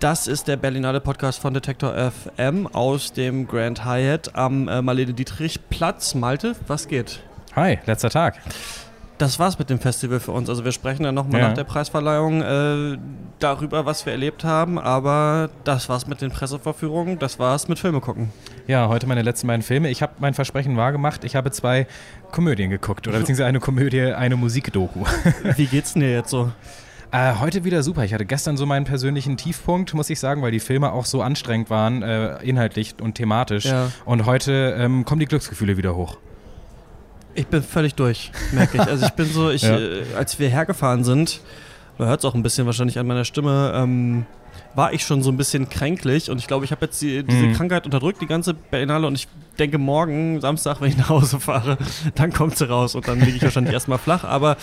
Das ist der Berlinale Podcast von Detektor FM aus dem Grand Hyatt am äh, Marlene Dietrich Platz. Malte, was geht? Hi, letzter Tag. Das war's mit dem Festival für uns. Also wir sprechen dann nochmal Ja. nach der Preisverleihung äh, darüber, was wir erlebt haben. Aber das war's mit den Presseverführungen. Das war's mit Filme gucken. Ja, heute meine letzten beiden Filme. Ich habe mein Versprechen wahrgemacht. Ich habe zwei Komödien geguckt. Oder beziehungsweise eine Komödie, eine Musikdoku. Wie geht's denn dir jetzt so? Äh, heute wieder super. Ich hatte gestern so meinen persönlichen Tiefpunkt, muss ich sagen, weil die Filme auch so anstrengend waren, äh, inhaltlich und thematisch. Ja. Und heute ähm, kommen die Glücksgefühle wieder hoch. Ich bin völlig durch, merke ich. Also ich bin so, ich, Ja. äh, als wir hergefahren sind, man hört es auch ein bisschen wahrscheinlich an meiner Stimme, ähm, war ich schon so ein bisschen kränklich und ich glaube, ich habe jetzt die, diese Mhm. Krankheit unterdrückt, die ganze Berlinale und ich denke morgen, Samstag, wenn ich nach Hause fahre, dann kommt sie raus und dann liege ich wahrscheinlich erstmal flach, aber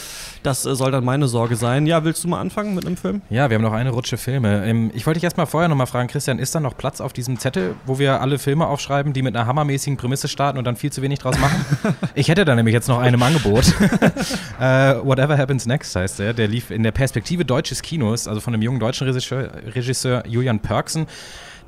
das äh, soll dann meine Sorge sein. Ja, willst du mal anfangen mit einem Film? Ja, wir haben noch eine Rutsche Filme. Ähm, ich wollte dich erstmal vorher nochmal fragen, Christian, ist da noch Platz auf diesem Zettel, wo wir alle Filme aufschreiben, die mit einer hammermäßigen Prämisse starten und dann viel zu wenig draus machen? ich hätte da nämlich jetzt noch einen im Angebot. äh, Whatever Happens Next heißt der. Der lief in der Perspektive deutsches Kinos, also von einem jungen deutschen Regisseur, Regisseur Julian Pörksen.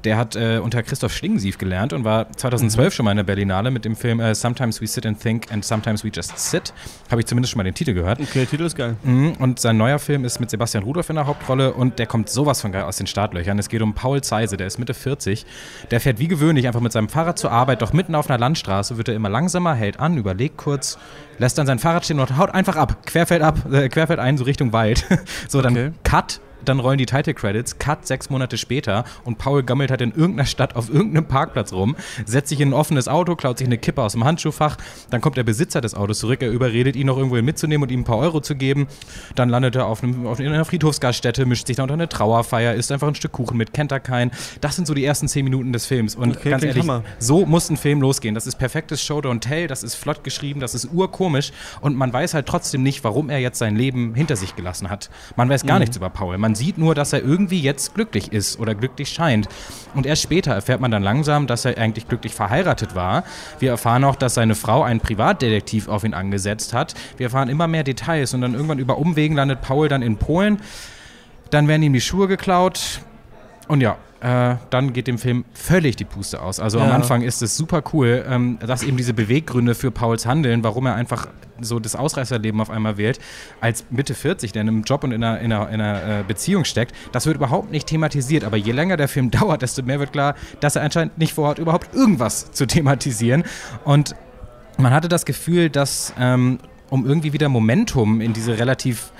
Der hat äh, unter Christoph Schlingensief gelernt und war 2012 schon mal in der Berlinale mit dem Film äh, Sometimes We Sit and Think and Sometimes We Just Sit. Habe ich zumindest schon mal den Titel gehört. Okay, der Titel ist geil. Mhm, Und sein neuer Film ist mit Sebastian Rudolph in der Hauptrolle und der kommt sowas von geil aus den Startlöchern. Es geht um Paul Zeise, der ist Mitte 40. Der fährt wie gewöhnlich einfach mit seinem Fahrrad zur Arbeit, doch mitten auf einer Landstraße wird er immer langsamer, hält an, überlegt kurz, lässt dann sein Fahrrad stehen und haut einfach ab, querfällt ab, äh, querfällt ein, so Richtung Wald. so, dann Okay. Cut. Dann rollen die Title Credits, Cut sechs Monate später und Paul gammelt halt in irgendeiner Stadt auf irgendeinem Parkplatz rum, setzt sich in ein offenes Auto, klaut sich eine Kippe aus dem Handschuhfach, dann kommt der Besitzer des Autos zurück, er überredet ihn noch irgendwo mitzunehmen und ihm ein paar Euro zu geben, dann landet er auf, einem, auf in einer Friedhofsgaststätte, mischt sich da unter eine Trauerfeier, isst einfach ein Stück Kuchen mit, kennt er keinen. Das sind so die ersten zehn Minuten des Films und Okay, ganz ehrlich, Hammer. so muss ein Film losgehen. Das ist perfektes Show Don't Tell, das ist flott geschrieben, das ist urkomisch und man weiß halt trotzdem nicht, warum er jetzt sein Leben hinter sich gelassen hat. Man weiß gar nichts über Paul. Man sieht nur, dass er irgendwie jetzt glücklich ist oder glücklich scheint. Und erst später erfährt man dann langsam, dass er eigentlich glücklich verheiratet war. Wir erfahren auch, dass seine Frau einen Privatdetektiv auf ihn angesetzt hat. Wir erfahren immer mehr Details und dann irgendwann über Umwegen landet Paul dann in Polen. Dann werden ihm die Schuhe geklaut. Und ja, äh, dann geht dem Film völlig die Puste aus. Also am Ja. Anfang ist es super cool, ähm, dass eben diese Beweggründe für Pauls Handeln, warum er einfach so das Ausreißerleben auf einmal wählt, als Mitte 40, der in einem Job und in einer, in einer, in einer äh, Beziehung steckt, das wird überhaupt nicht thematisiert. Aber je länger der Film dauert, desto mehr wird klar, dass er anscheinend nicht vorhat, überhaupt irgendwas zu thematisieren. Und man hatte das Gefühl, dass ähm, um irgendwie wieder Momentum in diese relativ,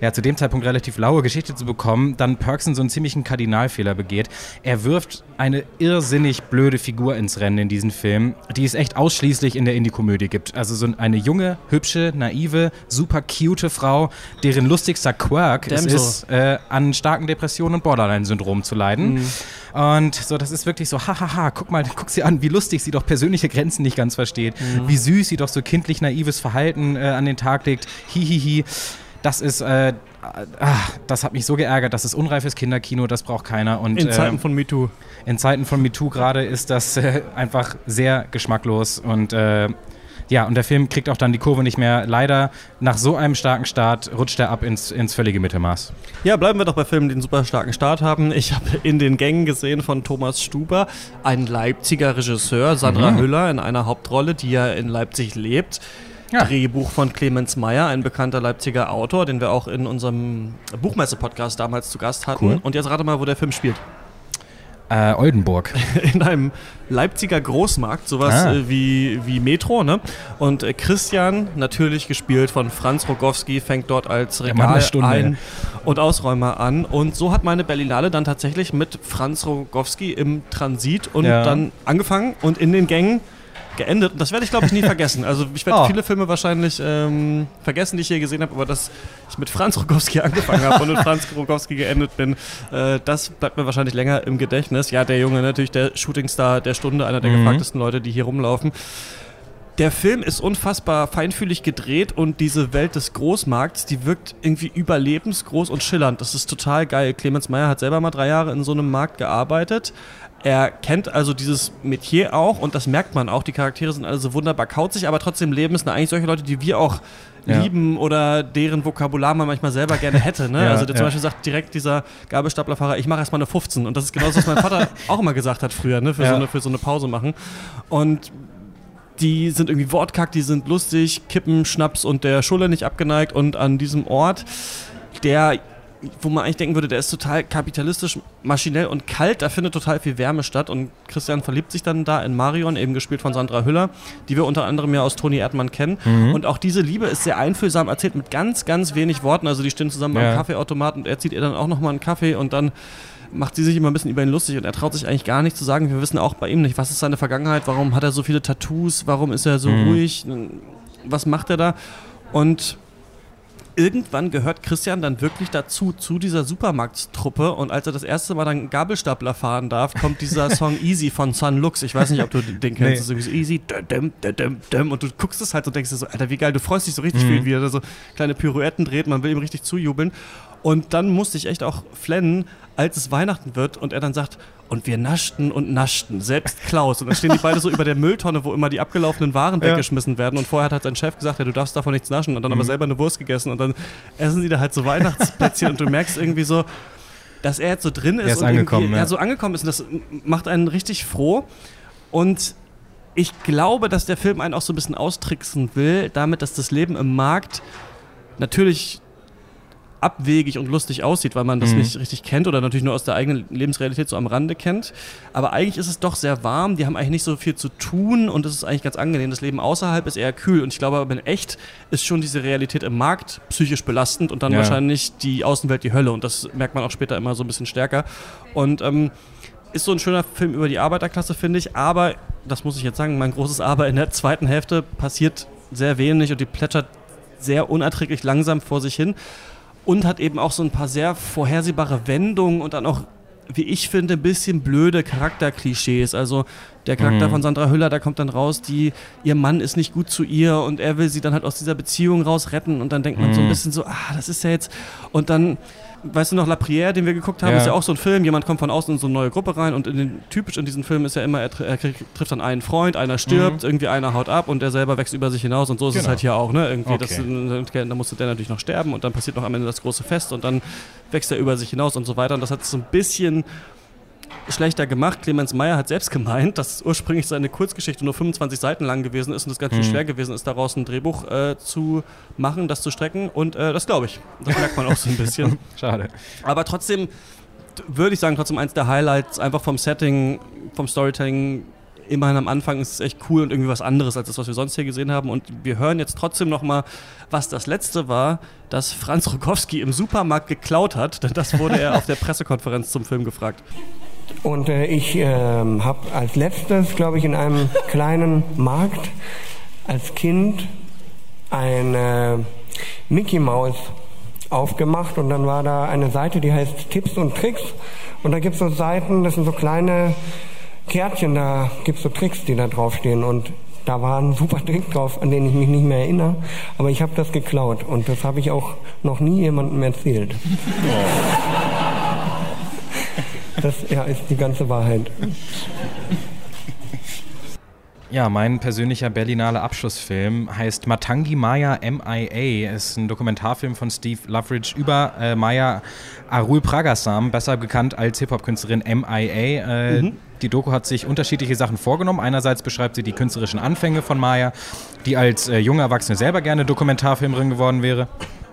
ja, zu dem Zeitpunkt relativ laue Geschichte zu bekommen, dann Perksen so einen ziemlichen Kardinalfehler begeht. Er wirft eine irrsinnig blöde Figur ins Rennen in diesem Film, die es echt ausschließlich in der Indie-Komödie gibt. Also so eine junge, hübsche, naive, super cute Frau, deren lustigster Quirk es Damsel. ist, äh, an starken Depressionen und Borderline-Syndrom zu leiden. Und so, das ist wirklich so, hahaha, guck mal, guck sie an, wie lustig sie doch persönliche Grenzen nicht ganz versteht, wie süß sie doch so kindlich naives Verhalten äh, an den Tag legt, hihihi. Das ist, äh, ah, das hat mich so geärgert, das ist unreifes Kinderkino, das braucht keiner. Und, In Zeiten äh, von MeToo. in Zeiten von MeToo gerade ist das äh, einfach sehr geschmacklos und äh, ja, und der Film kriegt auch dann die Kurve nicht mehr. Leider, nach so einem starken Start rutscht er ab ins, ins völlige Mittelmaß. Ja, bleiben wir doch bei Filmen, die einen super starken Start haben. Ich habe in den Gängen gesehen von Thomas Stuber, ein Leipziger Regisseur, Sandra Mhm. Hüller in einer Hauptrolle, die ja in Leipzig lebt. Ja. Drehbuch von Clemens Meyer, ein bekannter Leipziger Autor, den wir auch in unserem Buchmesse-Podcast damals zu Gast hatten. Cool. Und jetzt rate mal, wo der Film spielt. Äh, Oldenburg. in einem Leipziger Großmarkt, sowas Ah. äh, wie, wie Metro, ne? Und äh, Christian, natürlich gespielt von Franz Rogowski, fängt dort als Regal Stunde. ein- und Ausräumer an. Und so hat meine Berlinale dann tatsächlich mit Franz Rogowski im Transit und Ja. dann angefangen und in den Gängen geendet. Und das werde ich, glaube ich, nie vergessen. Also ich werde Oh. viele Filme wahrscheinlich ähm, vergessen, die ich hier gesehen habe, aber dass ich mit Franz Rogowski angefangen habe und mit Franz Rogowski geendet bin, äh, das bleibt mir wahrscheinlich länger im Gedächtnis. Ja, der Junge, natürlich der Shootingstar der Stunde, einer der Mhm. gefragtesten Leute, die hier rumlaufen. Der Film ist unfassbar feinfühlig gedreht und diese Welt des Großmarkts, die wirkt irgendwie überlebensgroß und schillernd. Das ist total geil. Clemens Meyer hat selber mal drei Jahre in so einem Markt gearbeitet. Er kennt also dieses Metier auch und das merkt man auch. Die Charaktere sind alle so wunderbar kauzig, aber trotzdem leben es eigentlich solche Leute, die wir auch Ja. lieben oder deren Vokabular man manchmal selber gerne hätte. Ne? Ja, also der zum ja. Beispiel sagt direkt dieser Gabelstaplerfahrer, ich mache erstmal eine 15. Und das ist genau das, was mein Vater auch immer gesagt hat früher, ne? für, so eine, für so eine Pause machen. Und die sind irgendwie wortkack, die sind lustig, kippen, Schnaps und der Schulle nicht abgeneigt. Und an diesem Ort, der, wo man eigentlich denken würde, der ist total kapitalistisch, maschinell und kalt, da findet total viel Wärme statt. Und Christian verliebt sich dann da in Marion, eben gespielt von Sandra Hüller, die wir unter anderem ja aus Toni Erdmann kennen. Und auch diese Liebe ist sehr einfühlsam erzählt mit ganz, ganz wenig Worten. Also die stehen zusammen Ja. beim Kaffeeautomaten und er zieht ihr dann auch nochmal einen Kaffee und dann macht sie sich immer ein bisschen über ihn lustig und er traut sich eigentlich gar nicht zu sagen. Wir wissen auch bei ihm nicht, was ist seine Vergangenheit, warum hat er so viele Tattoos, warum ist er so Mhm. ruhig, was macht er da? Und irgendwann gehört Christian dann wirklich dazu, zu dieser Supermarktstruppe. Und als er das erste Mal dann Gabelstapler fahren darf, kommt dieser Song Easy von Sun Lux. Ich weiß nicht, ob du den kennst. Nee. Das ist irgendwie so Easy, dum, dum, dum, dum. und du guckst es halt und denkst dir so, Alter, wie geil, du freust dich so richtig für ihn, wie er da so kleine Pirouetten dreht, man will ihm richtig zujubeln. Und dann musste ich echt auch flennen, als es Weihnachten wird und er dann sagt, und wir naschten und naschten, selbst Klaus. Und dann stehen die beide so über der Mülltonne, wo immer die abgelaufenen Waren Ja. weggeschmissen werden. Und vorher hat sein Chef gesagt, ja, du darfst davon nichts naschen. Und dann Mhm. aber selber eine Wurst gegessen. Und dann essen sie da halt so Weihnachtsplätzchen und du merkst irgendwie so, dass er jetzt so drin ist. Er ist und ja. ja. so angekommen ist. Und das macht einen richtig froh. Und ich glaube, dass der Film einen auch so ein bisschen austricksen will, damit, dass das Leben im Markt natürlich abwegig und lustig aussieht, weil man das Mhm. nicht richtig kennt oder natürlich nur aus der eigenen Lebensrealität so am Rande kennt. Aber eigentlich ist es doch sehr warm, die haben eigentlich nicht so viel zu tun und es ist eigentlich ganz angenehm. Das Leben außerhalb ist eher kühl und ich glaube aber in echt ist schon diese Realität im Markt psychisch belastend und dann Ja. wahrscheinlich die Außenwelt die Hölle und das merkt man auch später immer so ein bisschen stärker. Und ähm, ist so ein schöner Film über die Arbeiterklasse, finde ich, aber, das muss ich jetzt sagen, mein großes Aber, in der zweiten Hälfte passiert sehr wenig und die plätschert sehr unerträglich langsam vor sich hin und hat eben auch so ein paar sehr vorhersehbare Wendungen und dann auch, wie ich finde, ein bisschen blöde Charakterklischees. Also der Charakter Mhm. von Sandra Hüller, da kommt dann raus, die, ihr Mann ist nicht gut zu ihr und er will sie dann halt aus dieser Beziehung raus retten und dann denkt man so ein Mhm. bisschen so, ah, das ist ja jetzt und dann Weißt du noch, La Prière, den wir geguckt haben, Ja. ist ja auch so ein Film. Jemand kommt von außen in so eine neue Gruppe rein und in den, typisch in diesen Filmen ist ja immer, er, er trifft dann einen Freund, einer stirbt, irgendwie einer haut ab und der selber wächst über sich hinaus und so ist es Genau. halt hier auch. Ne? Irgendwie das, Okay. äh, da musste der natürlich noch sterben und dann passiert noch am Ende das große Fest und dann wächst er über sich hinaus und so weiter. Und das hat so ein bisschen schlechter gemacht. Clemens Meyer hat selbst gemeint, dass ursprünglich seine Kurzgeschichte nur 25 Seiten lang gewesen ist und es ganz schön Mhm. schwer gewesen ist, daraus ein Drehbuch äh, zu machen, das zu strecken. Und äh, das glaube ich. Das merkt man auch so ein bisschen. Schade. Aber trotzdem würde ich sagen, trotzdem eins der Highlights, einfach vom Setting, vom Storytelling. Immerhin am Anfang ist es echt cool und irgendwie was anderes als das, was wir sonst hier gesehen haben. Und wir hören jetzt trotzdem noch mal, was das letzte war, dass Franz Rokowski im Supermarkt geklaut hat. Denn das wurde er auf der Pressekonferenz zum Film gefragt. Und äh, ich ähm, habe als letztes, glaube ich, in einem kleinen Markt als Kind eine Mickey Maus aufgemacht. Und dann war da eine Seite, die heißt Tipps und Tricks. Und da gibt es so Seiten, das sind so kleine Kärtchen, da gibt es so Tricks, die da draufstehen. Und da war ein super Trick drauf, an den ich mich nicht mehr erinnere, aber ich habe das geklaut. Und das habe ich auch noch nie jemandem erzählt. Das ja, ist die ganze Wahrheit. Ja, mein persönlicher Berlinale Abschlussfilm heißt Matangi Maya MIA. Ist ein Dokumentarfilm von Steve Loveridge über äh, Maya Arul Pragasam, besser bekannt als Hip-Hop-Künstlerin MIA. Äh, Die Doku hat sich unterschiedliche Sachen vorgenommen. Einerseits beschreibt sie die künstlerischen Anfänge von Maya, die als äh, junge Erwachsene selber gerne Dokumentarfilmerin geworden wäre.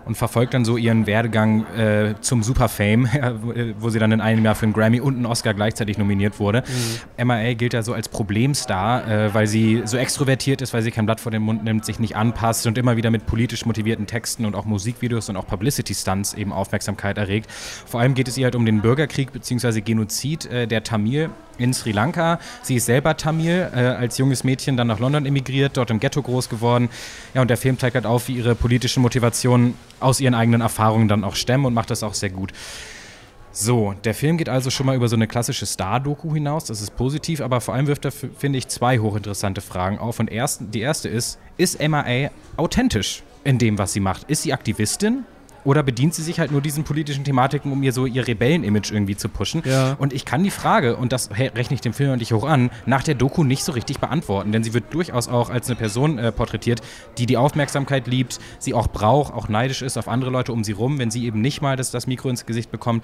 Und verfolgt dann so ihren Werdegang äh, zum Superfame, wo- äh, wo sie dann in einem Jahr für einen Grammy und einen Oscar gleichzeitig nominiert wurde. MIA gilt ja so als Problemstar, äh, weil sie so extrovertiert ist, weil sie kein Blatt vor den Mund nimmt, sich nicht anpasst und immer wieder mit politisch motivierten Texten und auch Musikvideos und auch Publicity-Stunts eben Aufmerksamkeit erregt. Vor allem geht es ihr halt um den Bürgerkrieg bzw. Genozid äh, der Tamil in Sri Lanka. Sie ist selber Tamil, äh, als junges Mädchen dann nach London emigriert, dort im Ghetto groß geworden. Ja, und der Film zeigt halt auf, wie ihre politischen Motivationen aus ihren eigenen Erfahrungen dann auch stemmen und macht das auch sehr gut. So, der Film geht also schon mal über so eine klassische Star-Doku hinaus, das ist positiv, aber vor allem wirft er, finde ich, zwei hochinteressante Fragen auf. Und erst, die erste ist, ist MIA authentisch in dem, was sie macht? Ist sie Aktivistin oder bedient sie sich halt nur diesen politischen Thematiken, um ihr so ihr Rebellen-Image irgendwie zu pushen? Ja. Und ich kann die Frage, und das rechne ich dem Film und ich hoch an, nach der Doku nicht so richtig beantworten, denn sie wird durchaus auch als eine Person äh, porträtiert, die die Aufmerksamkeit liebt, sie auch braucht, auch neidisch ist auf andere Leute um sie rum, wenn sie eben nicht mal das, das Mikro ins Gesicht bekommt.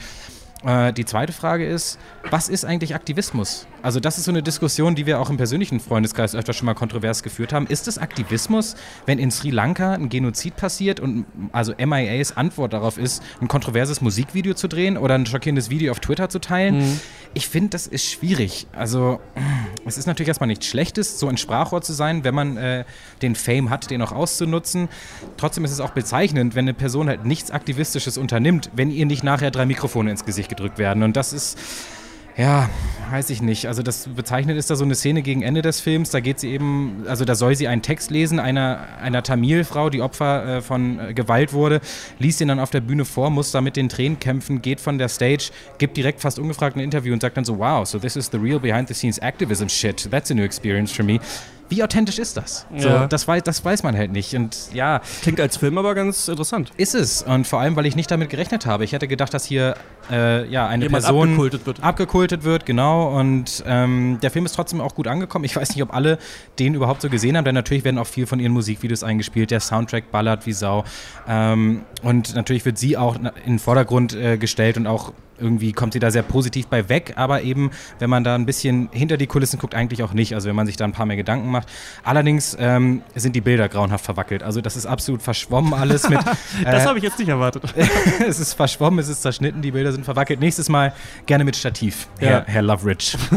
Äh, die zweite Frage ist, was ist eigentlich Aktivismus? Also das ist so eine Diskussion, die wir auch im persönlichen Freundeskreis öfter schon mal kontrovers geführt haben. Ist es Aktivismus, wenn in Sri Lanka ein Genozid passiert und also MIAs Antwort darauf ist, ein kontroverses Musikvideo zu drehen oder ein schockierendes Video auf Twitter zu teilen? Ich finde, das ist schwierig. Also es ist natürlich erstmal nichts Schlechtes, so ein Sprachrohr zu sein, wenn man äh, den Fame hat, den auch auszunutzen. Trotzdem ist es auch bezeichnend, wenn eine Person halt nichts Aktivistisches unternimmt, wenn ihr nicht nachher drei Mikrofone ins Gesicht gedrückt werden. Und das ist, ja, weiß ich nicht. Also das bezeichnet ist da so eine Szene gegen Ende des Films. Da geht sie eben, also da soll sie einen Text lesen einer, einer Tamil-Frau, die Opfer äh, von äh, Gewalt wurde, liest ihn dann auf der Bühne vor, muss da mit den Tränen kämpfen, geht von der Stage, gibt direkt fast ungefragt ein Interview und sagt dann so, wow, so this is the real behind-the-scenes activism shit. That's a new experience for me. Wie authentisch ist das? So, Ja. das, weiß, das weiß man halt nicht. Und ja, Klingt als Film aber ganz interessant. ist es. Und vor allem, weil ich nicht damit gerechnet habe. Ich hätte gedacht, dass hier äh, ja, eine Jemand Person abgekultet wird. abgekultet wird, genau. Und ähm, der Film ist trotzdem auch gut angekommen. Ich weiß nicht, ob alle den überhaupt so gesehen haben, denn natürlich werden auch viel von ihren Musikvideos eingespielt. Der Soundtrack ballert wie Sau. Ähm, und natürlich wird sie auch in den Vordergrund äh, gestellt und auch irgendwie kommt sie da sehr positiv bei weg, aber eben, wenn man da ein bisschen hinter die Kulissen guckt, eigentlich auch nicht. Also wenn man sich da ein paar mehr Gedanken macht. Allerdings ähm, sind die Bilder grauenhaft verwackelt. Also das ist absolut verschwommen alles mit. Das äh, habe ich jetzt nicht erwartet. es ist verschwommen, es ist zerschnitten, die Bilder sind verwackelt. Nächstes Mal gerne mit Stativ, Ja. Herr, Herr Loveridge.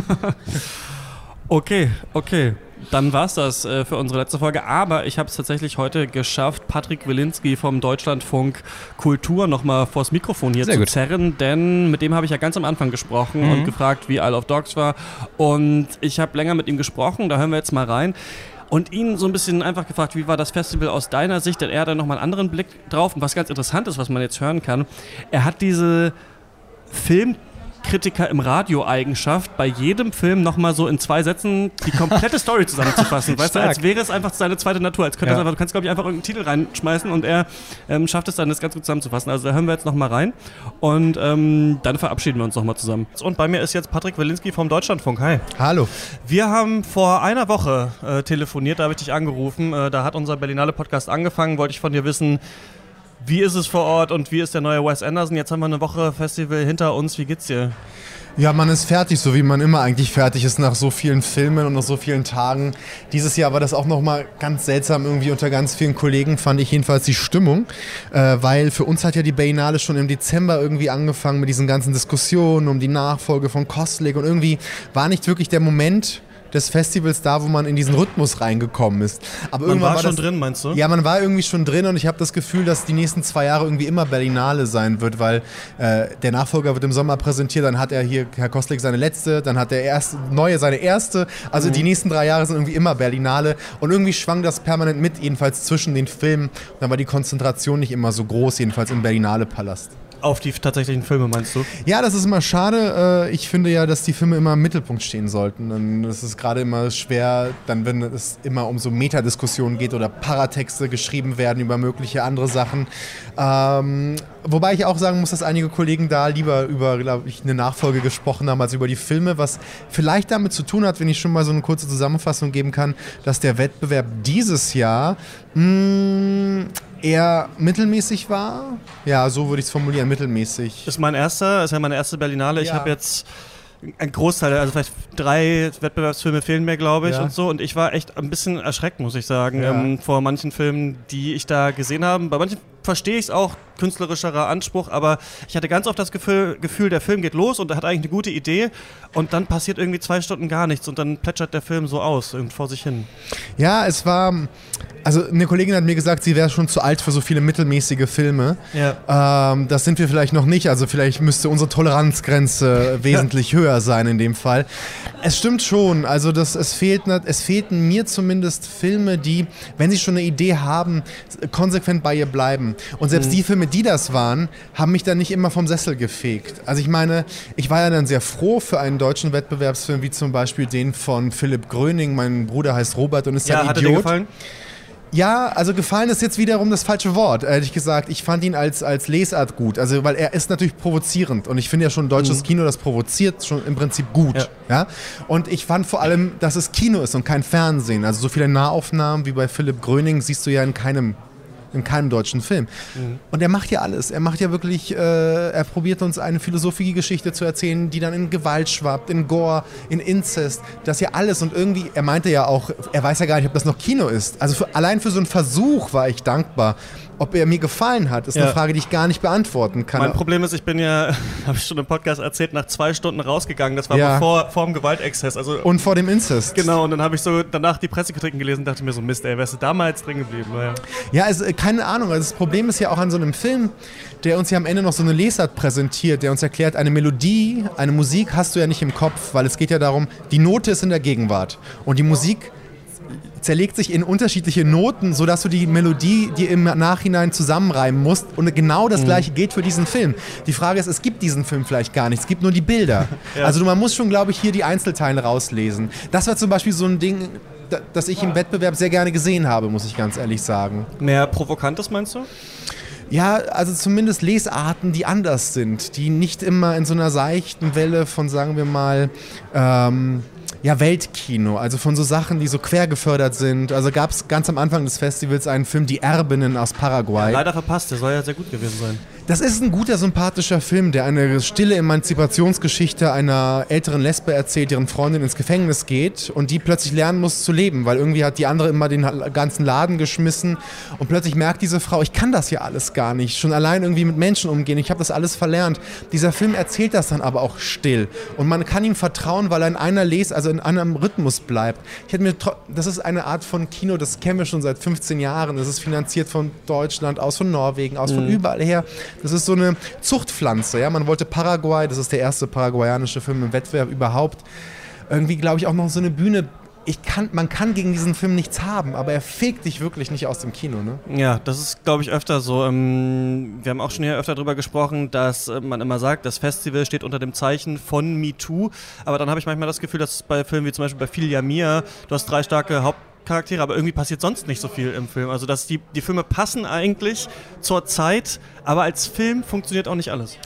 Okay, okay. Dann war's das äh, für unsere letzte Folge. Aber ich habe es tatsächlich heute geschafft, Patrick Wilinski vom Deutschlandfunk Kultur nochmal vors Mikrofon hier Sehr zu gut. zerren, denn mit dem habe ich ja ganz am Anfang gesprochen Mhm. und gefragt, wie Isle of Dogs war. Und ich habe länger mit ihm gesprochen, da hören wir jetzt mal rein. Und ihn so ein bisschen einfach gefragt, wie war das Festival aus deiner Sicht? Denn er hat da nochmal einen anderen Blick drauf. Und was ganz interessant ist, was man jetzt hören kann, er hat diese Filmkritiker im Radio-Eigenschaft, bei jedem Film nochmal so in zwei Sätzen die komplette Story zusammenzufassen. weißt du, als wäre es einfach seine zweite Natur. Als könnte Ja. es einfach, du kannst, glaube ich, einfach irgendeinen Titel reinschmeißen und er ähm, schafft es dann, das ganz gut zusammenzufassen. Also da hören wir jetzt nochmal rein und ähm, dann verabschieden wir uns nochmal zusammen. Und bei mir ist jetzt Patrick Wilinski vom Deutschlandfunk. Hi. Hallo. Wir haben vor einer Woche äh, telefoniert, da habe ich dich angerufen. Äh, da hat unser Berlinale Podcast angefangen, wollte ich von dir wissen, wie ist es vor Ort und wie ist der neue Wes Anderson? Jetzt haben wir eine Woche Festival hinter uns. Wie geht's dir? Ja, man ist fertig, so wie man immer eigentlich fertig ist nach so vielen Filmen und nach so vielen Tagen. Dieses Jahr war das auch nochmal ganz seltsam irgendwie unter ganz vielen Kollegen, fand ich jedenfalls die Stimmung, äh, weil für uns hat ja die Berlinale schon im Dezember irgendwie angefangen mit diesen ganzen Diskussionen um die Nachfolge von Kostlik und irgendwie war nicht wirklich der Moment des Festivals da, wo man in diesen Rhythmus reingekommen ist. Aber Man irgendwann war schon das, drin, meinst du? Ja, man war irgendwie schon drin und ich habe das Gefühl, dass die nächsten zwei Jahre irgendwie immer Berlinale sein wird, weil äh, der Nachfolger wird im Sommer präsentiert, dann hat er hier Herr Kostlik seine letzte, dann hat der erste, neue seine erste. Also die nächsten drei Jahre sind irgendwie immer Berlinale und irgendwie schwang das permanent mit, jedenfalls zwischen den Filmen. Und dann war die Konzentration nicht immer so groß, jedenfalls im Berlinale Palast. Auf die tatsächlichen Filme, meinst du? Ja, das ist immer schade. Äh, Ich finde ja, dass die Filme immer im Mittelpunkt stehen sollten. Und es ist gerade immer schwer, dann wenn es immer um so Metadiskussionen geht oder Paratexte geschrieben werden über mögliche andere Sachen. Ähm, wobei ich auch sagen muss, dass einige Kollegen da lieber über, glaube ich, eine Nachfolge gesprochen haben als über die Filme, was vielleicht damit zu tun hat, wenn ich schon mal so eine kurze Zusammenfassung geben kann, dass der Wettbewerb dieses Jahr mh, eher mittelmäßig war. Ja, so würde ich es formulieren, mittelmäßig. Ist mein erster, ist ja meine erste Berlinale. Ich Ja. habe jetzt ein Großteil, also vielleicht drei Wettbewerbsfilme fehlen mir, glaube ich, Ja. und so. Und ich war echt ein bisschen erschreckt, muss ich sagen, Ja. ähm, vor manchen Filmen, die ich da gesehen habe. Bei manchen verstehe ich es auch, künstlerischerer Anspruch, aber ich hatte ganz oft das Gefühl, Gefühl, der Film geht los und er hat eigentlich eine gute Idee und dann passiert irgendwie zwei Stunden gar nichts und dann plätschert der Film so aus und vor sich hin. Ja, es war. Also eine Kollegin hat mir gesagt, sie wäre schon zu alt für so viele mittelmäßige Filme. Ja. Ähm, das sind wir vielleicht noch nicht. Also vielleicht müsste unsere Toleranzgrenze wesentlich höher sein in dem Fall. Es stimmt schon. Also das, es, fehlt, es fehlten mir zumindest Filme, die, wenn sie schon eine Idee haben, konsequent bei ihr bleiben. Und selbst die Filme, die das waren, haben mich dann nicht immer vom Sessel gefegt. Also ich meine, ich war ja dann sehr froh für einen deutschen Wettbewerbsfilm, wie zum Beispiel den von Philipp Gröning. Mein Bruder heißt Robert und ist Ja, ein hat Idiot. dir gefallen? Ja, also gefallen ist jetzt wiederum das falsche Wort, ehrlich gesagt. Ich fand ihn als, als Lesart gut. Also, weil er ist natürlich provozierend. Und ich finde ja schon deutsches Kino, das provoziert schon im Prinzip gut. Ja. Ja. Und ich fand vor allem, dass es Kino ist und kein Fernsehen. Also, so viele Nahaufnahmen wie bei Philipp Gröning siehst du ja in keinem in keinem deutschen Film. Und er macht ja alles. Er macht ja wirklich, äh, er probiert uns eine Philosophiegeschichte zu erzählen, die dann in Gewalt schwappt, in Gore, in Inzest, das ja alles. Und irgendwie, er meinte ja auch, er weiß ja gar nicht, ob das noch Kino ist. Also für, allein für so einen Versuch war ich dankbar. Ob er mir gefallen hat, ist Ja. eine Frage, die ich gar nicht beantworten kann. Mein Problem ist, ich bin ja, habe ich schon im Podcast erzählt, nach zwei Stunden rausgegangen. Das war Ja. vor, vor dem Gewaltexzess. Also und vor dem Inzest. Genau, und dann habe ich so danach die Pressekritiken gelesen und dachte mir so, Mist, ey, wärst du damals drin geblieben? Naja. Ja, also, äh, keine Ahnung. Also das Problem ist ja auch an so einem Film, der uns ja am Ende noch so eine Lesart präsentiert, der uns erklärt, eine Melodie, eine Musik hast du ja nicht im Kopf, weil es geht ja darum, die Note ist in der Gegenwart. Und die Musik zerlegt sich in unterschiedliche Noten, sodass du die Melodie dir im Nachhinein zusammenreimen musst. Und genau das gleiche gilt für diesen Film. Die Frage ist, es gibt diesen Film vielleicht gar nicht, es gibt nur die Bilder. Also man muss schon, glaube ich, hier die Einzelteile rauslesen. Das war zum Beispiel so ein Ding, da- das ich im Wettbewerb sehr gerne gesehen habe, muss ich ganz ehrlich sagen. Mehr Provokantes meinst du? Ja, also zumindest Lesarten, die anders sind, die nicht immer in so einer seichten Welle von, sagen wir mal, ähm, ja, Weltkino, also von so Sachen, die so quer gefördert sind. Also gab es ganz am Anfang des Festivals einen Film, Die Erbinnen aus Paraguay. Leider verpasst, der soll ja sehr gut gewesen sein. Das ist ein guter, sympathischer Film, der eine stille Emanzipationsgeschichte einer älteren Lesbe erzählt, deren Freundin ins Gefängnis geht und die plötzlich lernen muss zu leben, weil irgendwie hat die andere immer den ganzen Laden geschmissen und plötzlich merkt diese Frau, ich kann das ja alles gar nicht, schon allein irgendwie mit Menschen umgehen, ich habe das alles verlernt. Dieser Film erzählt das dann aber auch still und man kann ihm vertrauen, weil er in einer Les, also in einem Rhythmus bleibt. Ich hätte mir, das ist eine Art von Kino, das kennen wir schon seit 15 Jahren. Das ist finanziert von Deutschland aus, von Norwegen aus, von überall her. Das ist so eine Zuchtpflanze. Ja? Man wollte Paraguay, das ist der erste paraguayanische Film im Wettbewerb überhaupt. Irgendwie, glaube ich, auch noch so eine Bühne. Ich kann, man kann gegen diesen Film nichts haben, aber er fegt dich wirklich nicht aus dem Kino. Ne? Ja, das ist, glaube ich, öfter so. Ähm, wir haben auch schon hier öfter darüber gesprochen, dass äh, man immer sagt, das Festival steht unter dem Zeichen von MeToo. Aber dann habe ich manchmal das Gefühl, dass bei Filmen wie zum Beispiel bei Filia Mia, du hast drei starke Hauptcharaktere, aber irgendwie passiert sonst nicht so viel im Film. Also dass die, die Filme passen eigentlich zur Zeit, aber als Film funktioniert auch nicht alles.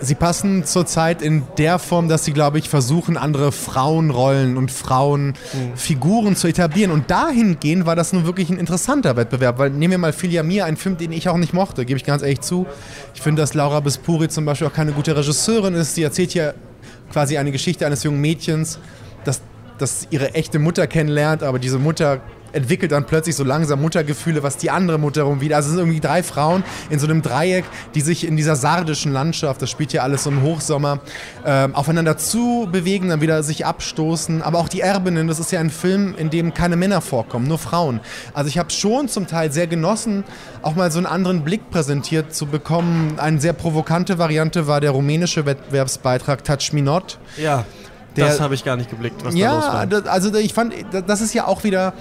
Sie passen zurzeit in der Form, dass sie, glaube ich, versuchen, andere Frauenrollen und Frauenfiguren zu etablieren. Und dahingehend war das nun wirklich ein interessanter Wettbewerb, weil nehmen wir mal Filia Mia, einen Film, den ich auch nicht mochte, gebe ich ganz ehrlich zu. Ich finde, dass Laura Bespuri zum Beispiel auch keine gute Regisseurin ist. Sie erzählt hier quasi eine Geschichte eines jungen Mädchens, das, das ihre echte Mutter kennenlernt, aber diese Mutter entwickelt dann plötzlich so langsam Muttergefühle, was die andere Mutter rum wieder. Also es sind irgendwie drei Frauen in so einem Dreieck, die sich in dieser sardischen Landschaft, das spielt ja alles so im Hochsommer, ähm, aufeinander zu bewegen, dann wieder sich abstoßen. Aber auch die Erbinnen, das ist ja ein Film, in dem keine Männer vorkommen, nur Frauen. Also ich habe schon zum Teil sehr genossen, auch mal so einen anderen Blick präsentiert zu bekommen. Eine sehr provokante Variante war der rumänische Wettbewerbsbeitrag Touch Me Not. Ja, Der- das habe ich gar nicht geblickt, was da los Ja, war. das, also ich fand, das ist ja auch wieder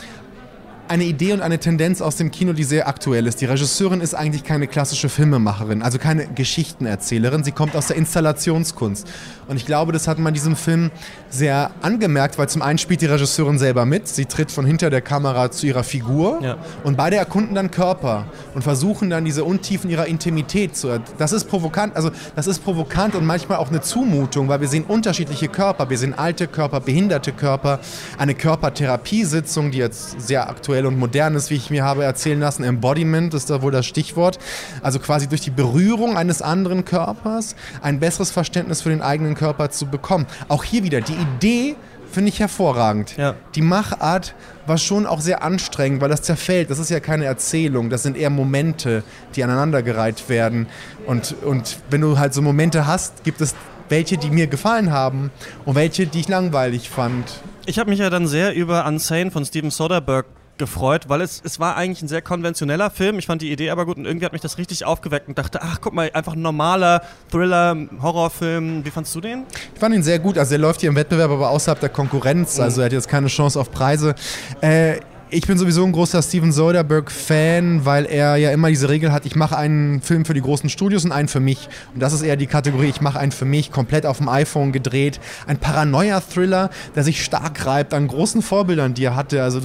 eine Idee und eine Tendenz aus dem Kino, die sehr aktuell ist. Die Regisseurin ist eigentlich keine klassische Filmemacherin, also keine Geschichtenerzählerin. Sie kommt aus der Installationskunst. Und ich glaube, das hat man diesem Film sehr angemerkt, weil zum einen spielt die Regisseurin selber mit. Sie tritt von hinter der Kamera zu ihrer Figur. Ja. Und beide erkunden dann Körper und versuchen dann diese Untiefen ihrer Intimität zu. Das ist provokant, also das ist provokant und manchmal auch eine Zumutung, weil wir sehen unterschiedliche Körper. Wir sehen alte Körper, behinderte Körper, eine Körpertherapiesitzung, die jetzt sehr aktuell und modern ist, wie ich mir habe erzählen lassen. Embodiment ist da wohl das Stichwort. Also quasi durch die Berührung eines anderen Körpers ein besseres Verständnis für den eigenen Körper zu bekommen. Auch hier wieder die Idee finde ich hervorragend. Ja. Die Machart war schon auch sehr anstrengend, weil das zerfällt. Das ist ja keine Erzählung, das sind eher Momente, die aneinandergereiht werden. Und, und wenn du halt so Momente hast, gibt es welche, die mir gefallen haben und welche, die ich langweilig fand. Ich habe mich ja dann sehr über Unsane von Steven Soderbergh gefreut, weil es, es war eigentlich ein sehr konventioneller Film. Ich fand die Idee aber gut und irgendwie hat mich das richtig aufgeweckt und dachte, ach guck mal, einfach ein normaler Thriller, Horrorfilm. Wie fandst du den? Ich fand ihn sehr gut. Also er läuft hier im Wettbewerb, aber außerhalb der Konkurrenz. Also er hat jetzt keine Chance auf Preise. Äh, ich bin sowieso ein großer Steven Soderbergh-Fan, weil er ja immer diese Regel hat, ich mache einen Film für die großen Studios und einen für mich. Und das ist eher die Kategorie, ich mache einen für mich, komplett auf dem iPhone gedreht. Ein Paranoia-Thriller, der sich stark reibt an großen Vorbildern, die er hatte. Also,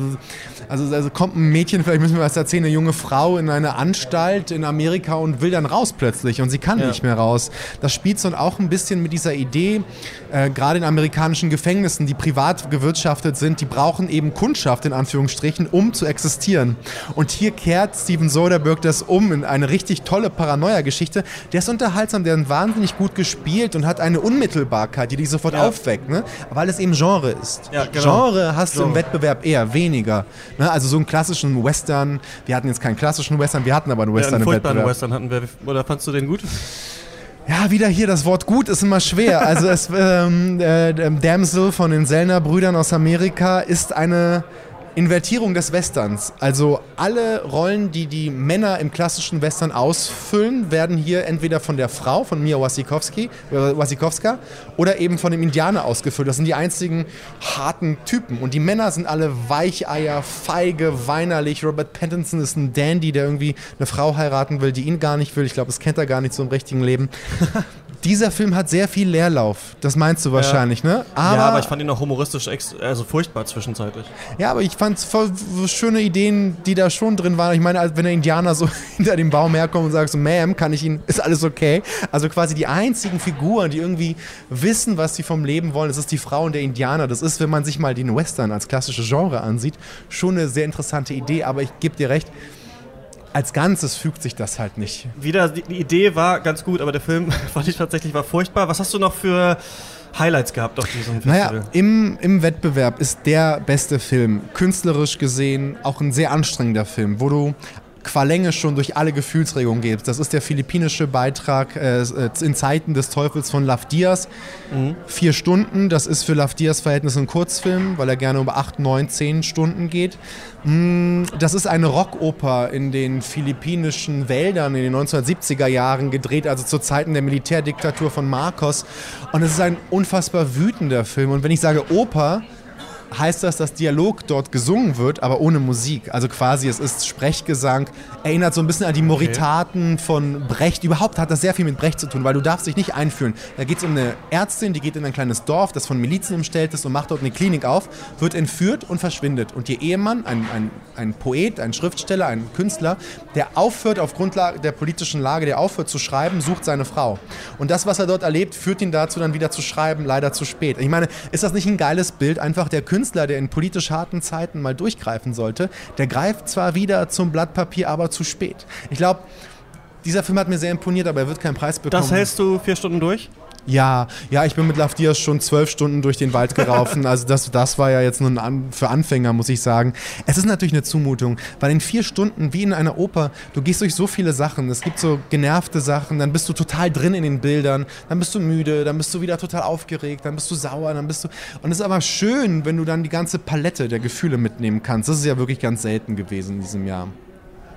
also, also kommt ein Mädchen, vielleicht müssen wir was erzählen, eine junge Frau in eine Anstalt in Amerika und will dann raus plötzlich und sie kann ja. nicht mehr raus. Das spielt so auch ein bisschen mit dieser Idee, äh, gerade in amerikanischen Gefängnissen, die privat gewirtschaftet sind, die brauchen eben Kundschaft in Anführungsstrichen um zu existieren. Und hier kehrt Steven Soderbergh das um in eine richtig tolle Paranoia-Geschichte. Der ist unterhaltsam, der ist wahnsinnig gut gespielt und hat eine Unmittelbarkeit, die dich sofort ja. aufweckt, ne? weil es eben Genre ist. Ja, genau. Genre hast Genre. du im Wettbewerb eher weniger. Ne? Also so einen klassischen Western, wir hatten jetzt keinen klassischen Western, wir hatten aber einen Western ja, einen im Wettbewerb. Western hatten wir, oder fandst du den gut? Ja, wieder hier, das Wort gut ist immer schwer. Also es, ähm, äh, Damsel von den Sellner Brüdern aus Amerika ist eine Invertierung des Westerns. Also alle Rollen, die die Männer im klassischen Western ausfüllen, werden hier entweder von der Frau, von Mia Wasikowski, äh, Wasikowska, oder eben von dem Indianer ausgefüllt. Das sind die einzigen harten Typen. Und die Männer sind alle Weicheier, feige, weinerlich. Robert Pattinson ist ein Dandy, der irgendwie eine Frau heiraten will, die ihn gar nicht will. Ich glaube, das kennt er gar nicht so im richtigen Leben. Dieser Film hat sehr viel Leerlauf. Das meinst du wahrscheinlich, ja. ne? Aber, ja, aber ich fand ihn auch humoristisch also furchtbar zwischenzeitlich. Ja, aber ich fand es voll schöne Ideen, die da schon drin waren. Ich meine, wenn der Indianer so hinter dem Baum herkommt und sagt so, Ma'am, kann ich ihn, ist alles okay? Also quasi die einzigen Figuren, die irgendwie wissen, was sie vom Leben wollen, das ist die Frau und der Indianer. Das ist, wenn man sich mal den Western als klassische Genre ansieht, schon eine sehr interessante Idee. Aber ich gebe dir recht, als Ganzes fügt sich das halt nicht. Wieder, die Idee war ganz gut, aber der Film fand ich tatsächlich war furchtbar. Was hast du noch für Highlights gehabt auf diesem Festival? Naja, im, im Wettbewerb ist der beste Film, künstlerisch gesehen, auch ein sehr anstrengender Film, wo du qua Länge schon durch alle Gefühlsregungen gehst. Das ist der philippinische Beitrag äh, in Zeiten des Teufels von Lav Diaz. Mhm. Vier Stunden, das ist für Lav Diaz Verhältnis ein Kurzfilm, weil er gerne um acht, neun, zehn Stunden geht. Mm, das ist eine Rockoper in den philippinischen Wäldern in den 1970er Jahren gedreht, also zu Zeiten der Militärdiktatur von Marcos. Und es ist ein unfassbar wütender Film. Und wenn ich sage Oper, heißt das, dass Dialog dort gesungen wird, aber ohne Musik. Also quasi, es ist Sprechgesang, erinnert so ein bisschen an die Moritaten okay. von Brecht. Überhaupt hat das sehr viel mit Brecht zu tun, weil du darfst dich nicht einführen. Da geht es um eine Ärztin, die geht in ein kleines Dorf, das von Milizen umstellt ist und macht dort eine Klinik auf, wird entführt und verschwindet. Und ihr Ehemann, ein, ein, ein Poet, ein Schriftsteller, ein Künstler, der aufhört auf Grundlage der politischen Lage, der aufhört zu schreiben, sucht seine Frau. Und das, was er dort erlebt, führt ihn dazu, dann wieder zu schreiben, leider zu spät. Ich meine, ist das nicht ein geiles Bild? Einfach der Künstler Künstler, der in politisch harten Zeiten mal durchgreifen sollte, der greift zwar wieder zum Blatt Papier, aber zu spät. Ich glaube, dieser Film hat mir sehr imponiert, aber er wird keinen Preis bekommen. Das hältst du vier Stunden durch? Ja, ja, ich bin mit Love Diaz schon zwölf Stunden durch den Wald gelaufen. Also das, das war ja jetzt nur ein, für Anfänger, muss ich sagen. Es ist natürlich eine Zumutung, weil in vier Stunden, wie in einer Oper, du gehst durch so viele Sachen. Es gibt so genervte Sachen, dann bist du total drin in den Bildern, dann bist du müde, dann bist du wieder total aufgeregt, dann bist du sauer, dann bist du... Und es ist aber schön, wenn du dann die ganze Palette der Gefühle mitnehmen kannst. Das ist ja wirklich ganz selten gewesen in diesem Jahr.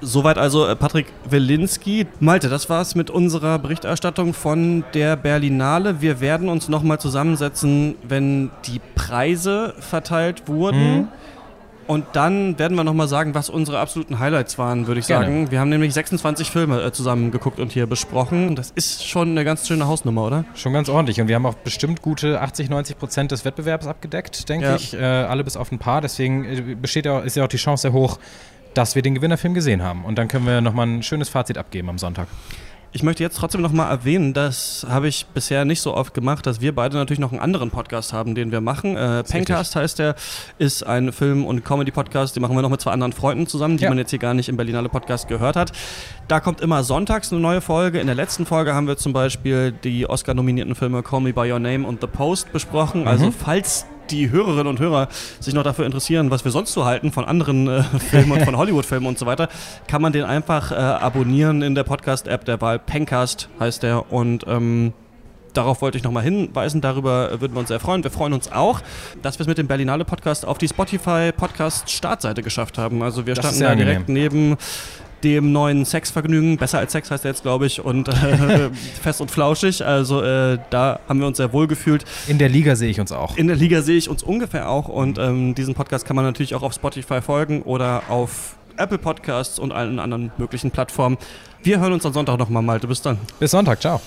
Soweit also äh, Patrick Wilinski. Malte, das war's mit unserer Berichterstattung von der Berlinale. Wir werden uns nochmal zusammensetzen, wenn die Preise verteilt wurden. Mhm. Und dann werden wir nochmal sagen, was unsere absoluten Highlights waren, würde ich Gerne. sagen. Wir haben nämlich 26 Filme äh, zusammen geguckt und hier besprochen. Das ist schon eine ganz schöne Hausnummer, oder? Schon ganz ordentlich. Und wir haben auch bestimmt gute 80, 90 Prozent des Wettbewerbs abgedeckt, denke ja. ich. Äh, alle bis auf ein paar. Deswegen äh, besteht ja, ist ja auch die Chance sehr hoch, dass wir den Gewinnerfilm gesehen haben. Und dann können wir nochmal ein schönes Fazit abgeben am Sonntag. Ich möchte jetzt trotzdem noch mal erwähnen, das habe ich bisher nicht so oft gemacht, dass wir beide natürlich noch einen anderen Podcast haben, den wir machen. Äh, Pencast heißt der, ist ein Film- und Comedy-Podcast, den machen wir noch mit zwei anderen Freunden zusammen, die ja. man jetzt hier gar nicht im Berlinale Podcast gehört hat. Da kommt immer sonntags eine neue Folge. In der letzten Folge haben wir zum Beispiel die Oscar-nominierten Filme Call Me By Your Name und The Post besprochen. Also mhm. Also falls die Hörerinnen und Hörer sich noch dafür interessieren, was wir sonst so halten von anderen äh, Filmen und von Hollywood-Filmen und so weiter, kann man den einfach äh, abonnieren in der Podcast-App der Wahl. Pencast heißt der und ähm, darauf wollte ich nochmal hinweisen. Darüber würden wir uns sehr freuen. Wir freuen uns auch, dass wir es mit dem Berlinale Podcast auf die Spotify Podcast Startseite geschafft haben. Also wir Das standen da direkt neben dem neuen Sexvergnügen, besser als Sex heißt er jetzt, glaube ich, und äh, fest und flauschig. Also äh, da haben wir uns sehr wohl gefühlt. In der Liga sehe ich uns auch. In der Liga sehe ich uns ungefähr auch und ähm, diesen Podcast kann man natürlich auch auf Spotify folgen oder auf Apple Podcasts und allen anderen möglichen Plattformen. Wir hören uns am Sonntag nochmal, Malte. Bis dann. Bis Sonntag, ciao.